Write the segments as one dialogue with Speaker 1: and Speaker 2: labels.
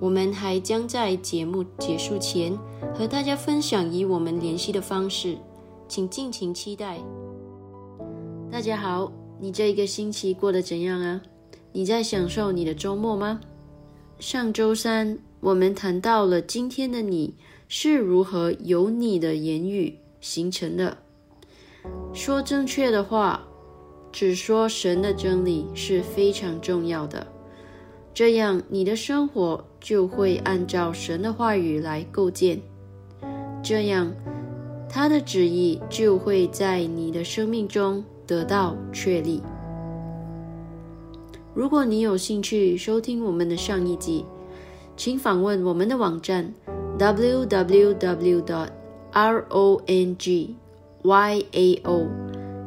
Speaker 1: 我们还将在节目结束前和大家分享以我们联系的方式，请尽情期待。大家好，你这一个星期过得怎样啊？你在享受你的周末吗？上周三我们谈到了今天的你是如何由你的言语形成的。说正确的话，只说神的真理是非常重要的。这样，你的生活就会按照神的话语来构建。这样，他的旨意就会在你的生命中得到确立。如果你有兴趣收听我们的上一集，请访问我们的网站 w w w r o n g y a o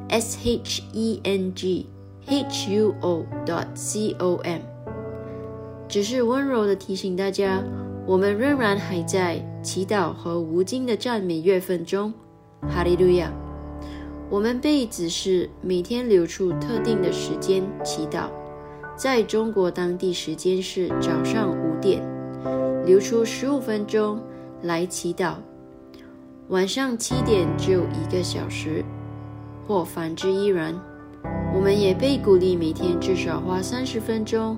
Speaker 1: s h e n g h u o dot c o m 只是温柔的提醒大家，我们仍然还在祈祷和无尽的赞美月份中。哈利路亚！我们被指示每天留出特定的时间祈祷，在中国当地时间是早上五点。留出十五分钟来祈祷，晚上七点只有一个小时，或反之亦然。我们也被鼓励每天至少花三十分钟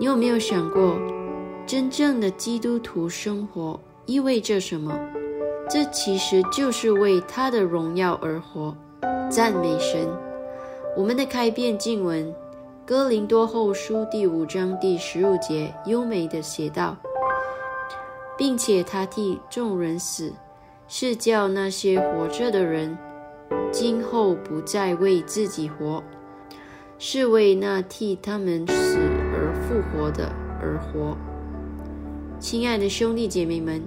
Speaker 1: 你有没有想过，真正的基督徒生活意味着什么？这其实就是为他的荣耀而活，赞美神。我们的开篇经文。哥林多后书第五章第十五节优美的写道，并且他替众人死，是叫那些活着的人今后不再为自己活，是为那替他们死而复活的而活。亲爱的兄弟姐妹们，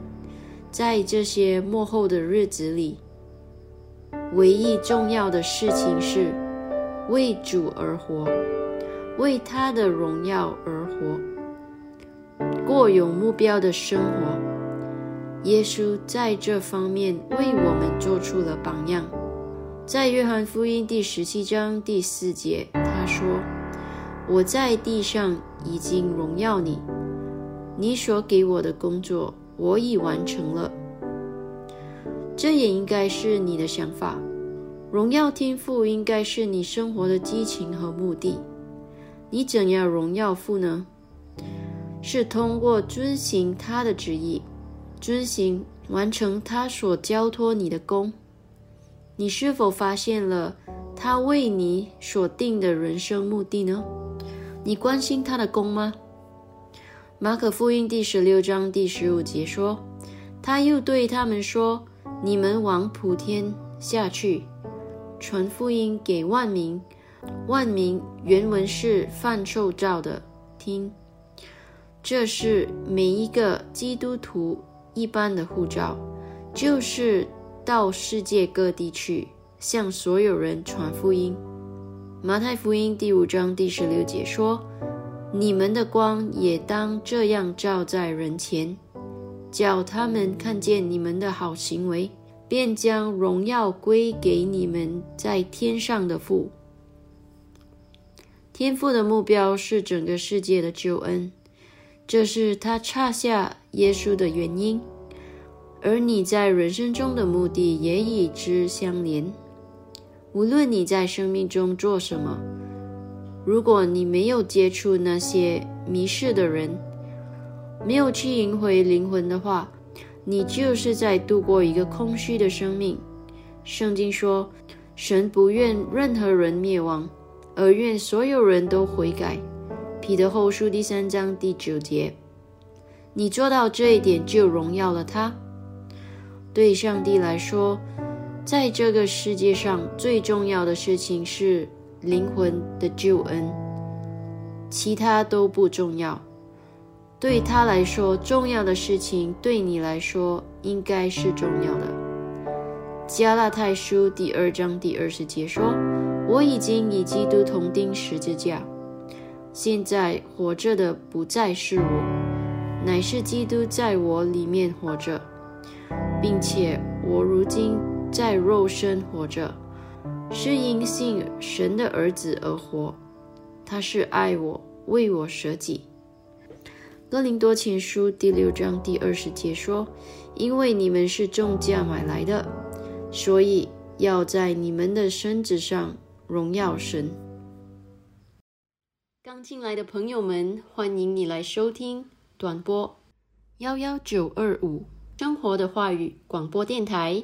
Speaker 1: 在这些幕后的日子里，唯一重要的事情是为主而活。为他的荣耀而活，过有目标的生活。耶稣在这方面为我们做出了榜样。在约翰福音第十七章第四节，他说：“我在地上已经荣耀你，你所给我的工作我已完成了。”这也应该是你的想法。荣耀天赋应该是你生活的激情和目的。你怎样荣耀父呢？是通过遵行他的旨意，遵行完成他所交托你的功。你是否发现了他为你所定的人生目的呢？你关心他的功吗？马可福音第十六章第十五节说：“他又对他们说：你们往普天下去，传福音给万民。”万民原文是范受照的，听，这是每一个基督徒一般的护照，就是到世界各地去向所有人传福音。马太福音第五章第十六节说：“你们的光也当这样照在人前，叫他们看见你们的好行为，便将荣耀归给你们在天上的父。”天赋的目标是整个世界的救恩，这是他差下耶稣的原因。而你在人生中的目的也与之相连。无论你在生命中做什么，如果你没有接触那些迷失的人，没有去赢回灵魂的话，你就是在度过一个空虚的生命。圣经说，神不愿任何人灭亡。而愿所有人都悔改。彼得后书第三章第九节，你做到这一点，就荣耀了他。对上帝来说，在这个世界上最重要的事情是灵魂的救恩，其他都不重要。对他来说，重要的事情对你来说应该是重要的。加拉太书第二章第二十节说：“我已经与基督同钉十字架，现在活着的不再是我，乃是基督在我里面活着，并且我如今在肉身活着，是因信神的儿子而活。他是爱我，为我舍己。”哥林多前书第六章第二十节说：“因为你们是重价买来的，所以要在你们的身子上荣耀神。”刚进来的朋友们，欢迎你来收听短波幺幺九二五生活的话语广播电台，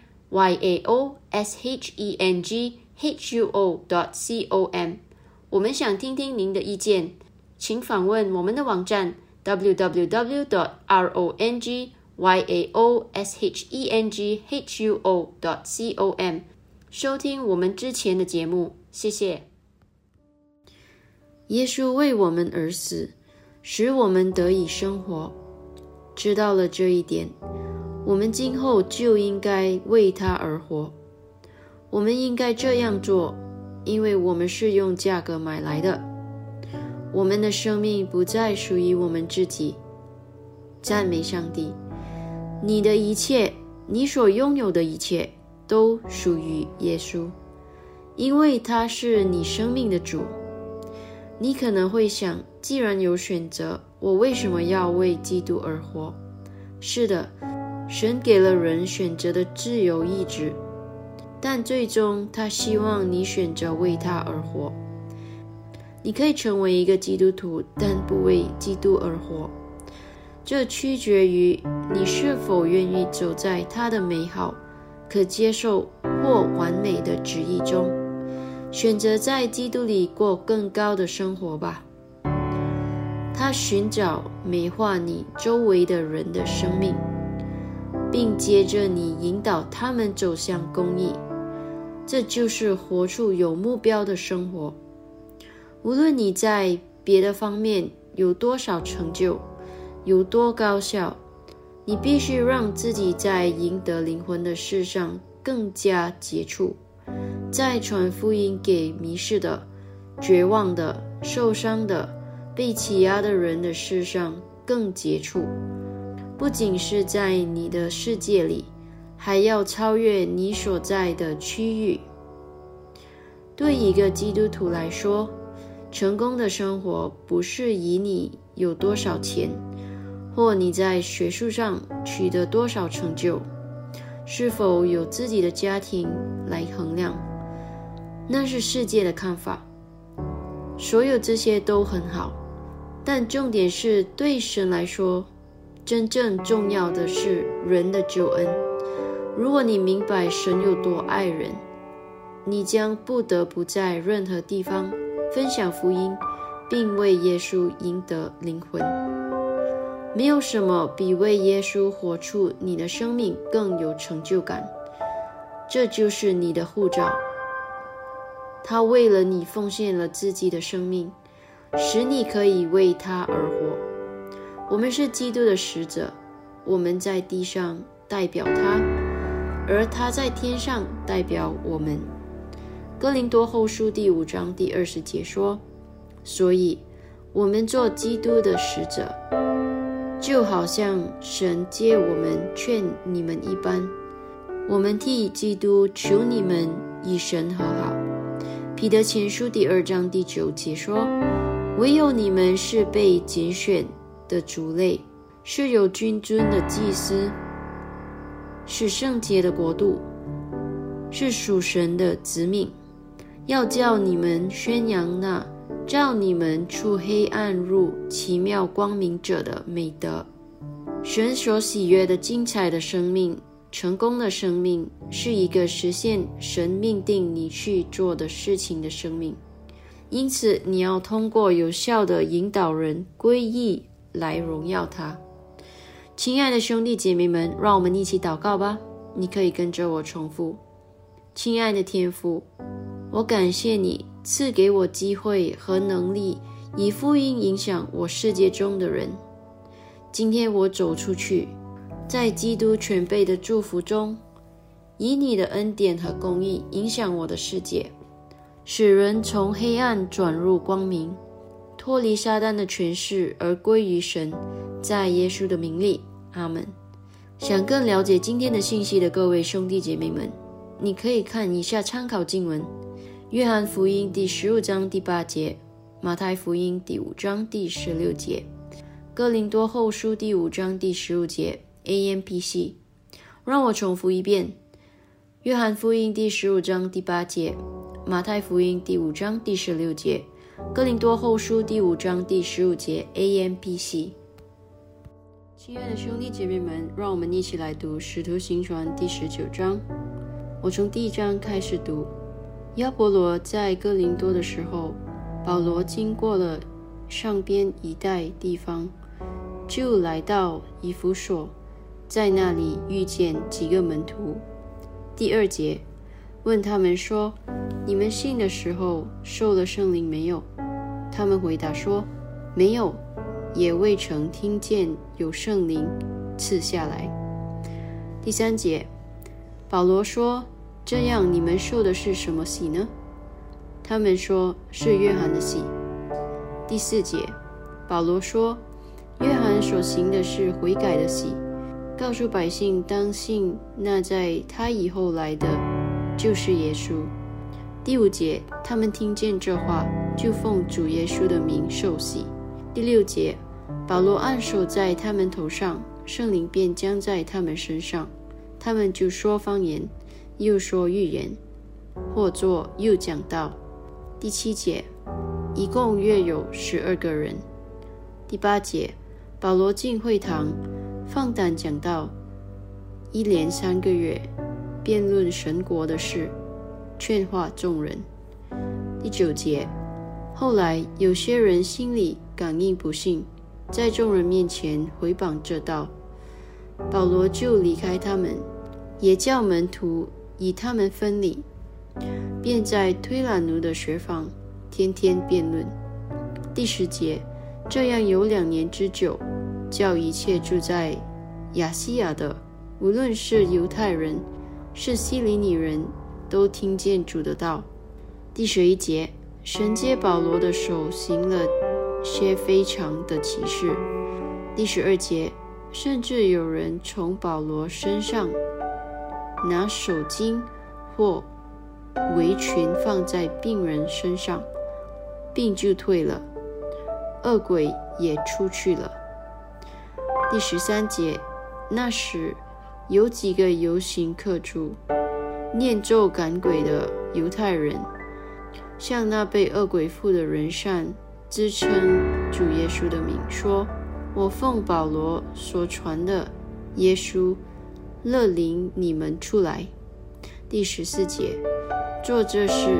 Speaker 1: Yao Shenghoo.com，。我们想听听您的意见，请访问我们的网站。www.dot.rongyaoshenghuo.dot.com，收听我们之前的节目，谢谢。耶稣为我们而死，使我们得以生活。知道了这一点，我们今后就应该为他而活。我们应该这样做，因为我们是用价格买来的。我们的生命不再属于我们自己。赞美上帝，你的一切，你所拥有的一切，都属于耶稣，因为他是你生命的主。你可能会想，既然有选择，我为什么要为基督而活？是的，神给了人选择的自由意志，但最终他希望你选择为他而活。你可以成为一个基督徒，但不为基督而活。这取决于你是否愿意走在他的美好、可接受或完美的旨意中，选择在基督里过更高的生活吧。他寻找美化你周围的人的生命，并接着你引导他们走向公益。这就是活出有目标的生活。无论你在别的方面有多少成就，有多高效，你必须让自己在赢得灵魂的事上更加杰出，在传福音给迷失的、绝望的、受伤的、被欺压的人的事上更杰出。不仅是在你的世界里，还要超越你所在的区域。对一个基督徒来说，成功的生活不是以你有多少钱，或你在学术上取得多少成就，是否有自己的家庭来衡量。那是世界的看法。所有这些都很好，但重点是对神来说，真正重要的是人的救恩。如果你明白神有多爱人，你将不得不在任何地方。分享福音，并为耶稣赢得灵魂，没有什么比为耶稣活出你的生命更有成就感。这就是你的护照。他为了你奉献了自己的生命，使你可以为他而活。我们是基督的使者，我们在地上代表他，而他在天上代表我们。哥林多后书第五章第二十节说：“所以，我们做基督的使者，就好像神借我们劝你们一般。我们替基督求你们与神和好。”彼得前书第二章第九节说：“唯有你们是被拣选的族类，是有君尊的祭司，是圣洁的国度，是属神的子民。”要叫你们宣扬那照你们出黑暗入奇妙光明者的美德，神所喜悦的精彩的生命，成功的生命是一个实现神命定你去做的事情的生命，因此你要通过有效的引导人归义来荣耀他。亲爱的兄弟姐妹们，让我们一起祷告吧。你可以跟着我重复：亲爱的天父，我感谢你赐给我机会和能力，以福音影响我世界中的人。今天我走出去。在基督全备的祝福中，以你的恩典和公义影响我的世界，使人从黑暗转入光明，脱离撒旦的权势而归于神。在耶稣的名里，阿门。想更了解今天的信息的各位兄弟姐妹们，你可以看以下参考经文：约翰福音第十五章第八节，马太福音第五章第十六节，哥林多后书第五章第十五节。A M P C，让我重复一遍：约翰福音第十五章第八节，马太福音第五章第十六节，哥林多后书第五章第十五节。A M P C。亲爱的兄弟姐妹们，让我们一起来读《使徒行传》第十九章。我从第一章开始读。亚伯罗在哥林多的时候，保罗经过了上边一带地方，就来到以弗所。在那里遇见几个门徒。第二节问他们说：“你们信的时候受了圣灵没有？”他们回答说：“没有，也未曾听见有圣灵赐下来。”第三节保罗说：“这样你们受的是什么洗呢？”他们说是约翰的洗。第四节保罗说：“约翰所行的是悔改的洗。”告诉百姓当信那在他以后来的，就是耶稣。第五节，他们听见这话，就奉主耶稣的名受洗。第六节，保罗按手在他们头上，圣灵便将在他们身上，他们就说方言，又说预言，或作又讲道。第七节，一共约有十二个人。第八节，保罗进会堂。放胆讲道，一连三个月，辩论神国的事，劝化众人。第九节，后来有些人心里感应不信，在众人面前回谤这道，保罗就离开他们，也叫门徒以他们分离，便在推懒奴的学房天天辩论。第十节，这样有两年之久。叫一切住在亚细亚的，无论是犹太人，是希里尼人，都听见主的道。第十一节，神接保罗的手行了些非常的奇事。第十二节，甚至有人从保罗身上拿手巾或围裙放在病人身上，病就退了，恶鬼也出去了。第十三节，那时有几个游行客主念咒赶鬼的犹太人，向那被恶鬼附的人善自称主耶稣的名，说：“我奉保罗所传的耶稣，勒领你们出来。”第十四节，做这事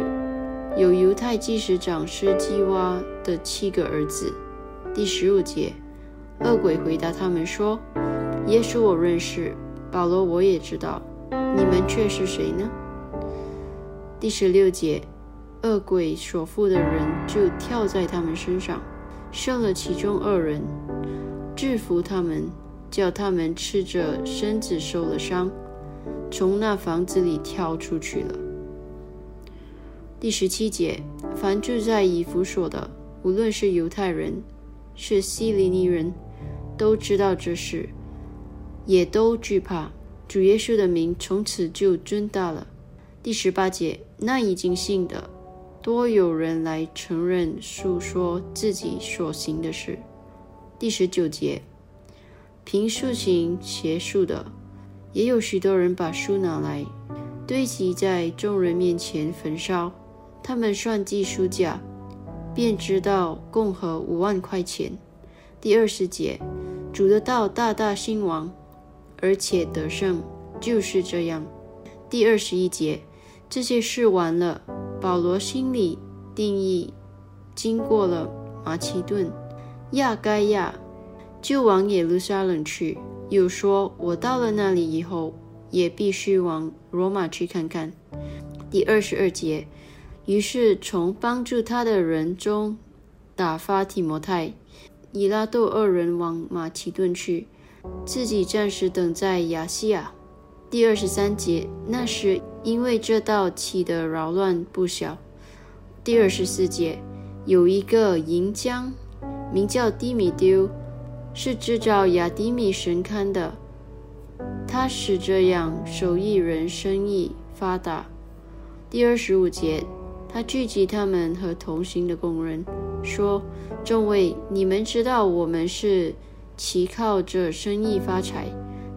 Speaker 1: 有犹太祭司长施基娃的七个儿子。第十五节。恶鬼回答他们说：“耶稣我认识，保罗我也知道，你们却是谁呢？”第十六节，恶鬼所附的人就跳在他们身上，生了其中二人，制服他们，叫他们赤着身子受了伤，从那房子里跳出去了。第十七节，凡住在以弗所的，无论是犹太人，是希利尼人。都知道这事，也都惧怕主耶稣的名，从此就尊大了。第十八节，那已经信的，多有人来承认诉说自己所行的事。第十九节，凭数行邪术的，也有许多人把书拿来堆积在众人面前焚烧，他们算计书价，便知道共合五万块钱。第二十节，主的道大大兴亡，而且得胜，就是这样。第二十一节，这些事完了，保罗心里定义，经过了马其顿、亚该亚，就往耶路撒冷去。又说，我到了那里以后，也必须往罗马去看看。第二十二节，于是从帮助他的人中打发提摩太、以拉窦二人往马其顿去，自己暂时等在亚细亚。第二十三节，那时因为这道起的扰乱不小。第二十四节，有一个银匠，名叫低米丢，是制造亚迪米神龛的。他使这样手艺人生意发达。第二十五节，他聚集他们和同行的工人，说：“众位，你们知道我们是其靠这生意发财。”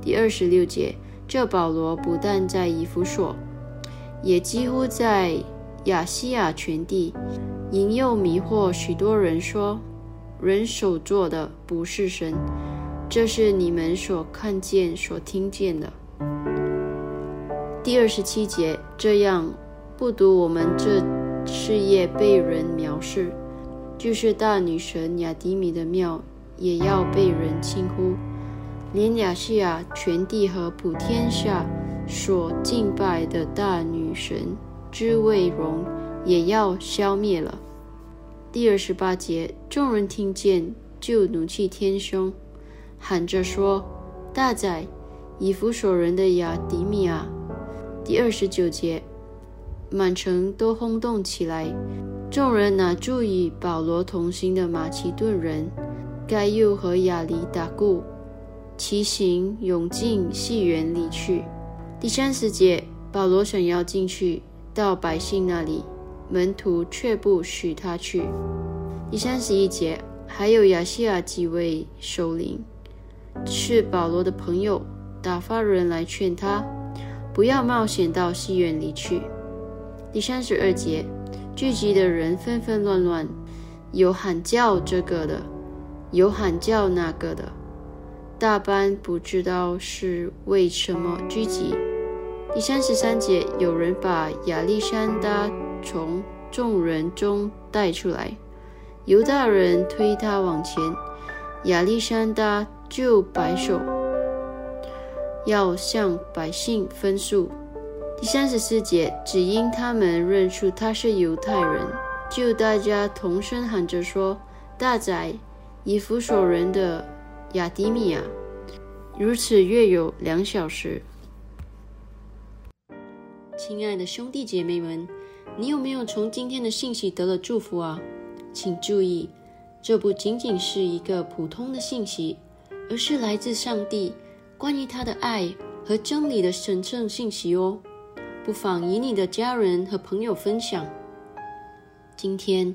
Speaker 1: 第二十六节。这保罗不但在以弗所，也几乎在亚细亚全地引诱迷惑许多人，说人手做的不是神，这是你们所看见、所听见的。第二十七节，这样不独我们这事业被人藐视，就是大女神雅迪米的庙也要被人轻呼。连亚细亚全地和普天下所敬拜的大女神之位荣也要消灭了。第二十八节，众人听见就怒气天凶，喊着说：“大宰以弗所人的亚迪米亚！”第二十九节，满城都轰动起来。众人拿住与保罗同行的马其顿人该又和亚里打故。骑行涌进戏园里去。第三十节，保罗想要进去到百姓那里，门徒却不许他去。第三十一节，还有亚细亚几位首领是保罗的朋友，打发人来劝他不要冒险到戏园里去。第三十二节，聚集的人纷纷乱乱，有喊叫这个的，有喊叫那个的。大班不知道是为什么聚集。第三十三节，有人把亚历山大从众人中带出来，犹大人推他往前，亚历山大就摆手，要向百姓分诉。第三十四节，只因他们认出他是犹太人，就大家同声喊着说：“大宰以弗所人的。”亚迪米亚，如此约有两小时。亲爱的兄弟姐妹们，你有没有从今天的信息得了祝福啊？请注意，这不仅仅是一个普通的信息，而是来自上帝关于他的爱和真理的神圣信息哦。不妨与你的家人和朋友分享。今天，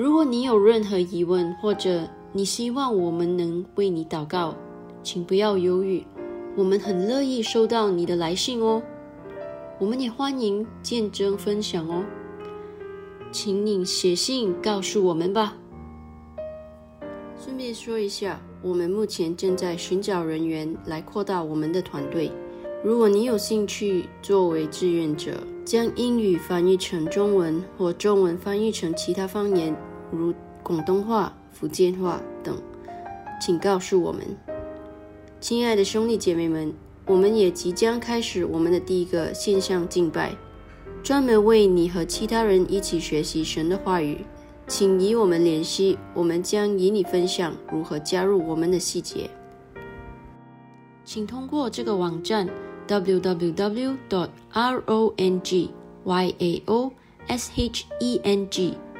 Speaker 1: 如果你有任何疑问，或者你希望我们能为你祷告。请不要犹豫，我们很乐意收到你的来信哦。我们也欢迎见证分享哦。请你写信告诉我们吧。顺便说一下，我们目前正在寻找人员来扩大我们的团队。如果你有兴趣作为志愿者，将英语翻译成中文或中文翻译成其他方言，如广东话、福建话等，请告诉我们。亲爱的兄弟姐妹们，我们也即将开始我们的第一个线上敬拜，专门为你和其他人一起学习神的话语。请与我们联系，我们将与你分享如何加入我们的细节。请通过这个网站：www.dot.rongyao.sheng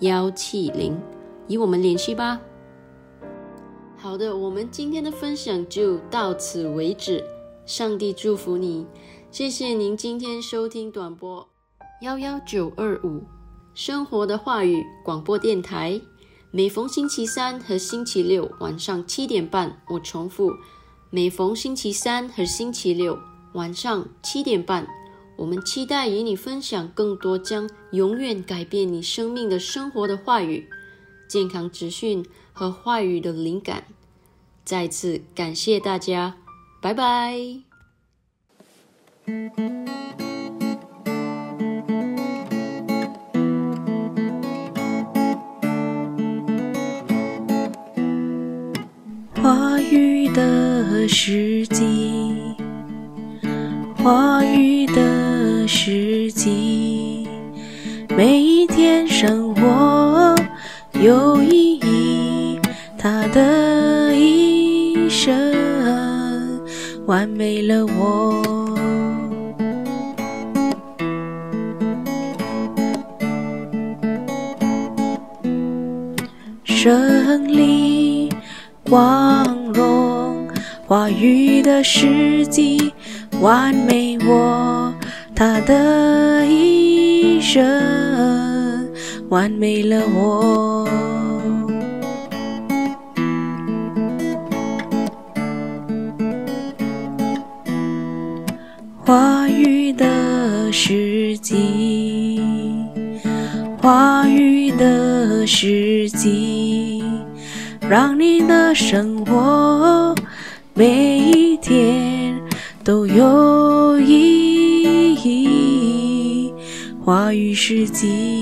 Speaker 1: 幺七零，与我们联系吧。好的，我们今天的分享就到此为止。上帝祝福你，谢谢您今天收听短波幺幺九二五。生活的话语广播电台，每逢星期三和星期六晚上七点半，我重复，每逢星期三和星期六晚上七点半，我们期待与你分享更多将永远改变你生命的生活的话语、健康资讯和话语的灵感。再次感谢大家，拜拜。
Speaker 2: 话语的时机，话语的时机，每一天生活有意义，他的一生完美了我。胜利。光荣话语的时机，完美我。他的一生，完美了我。话语的时机，话语的时机。让你的生活知己。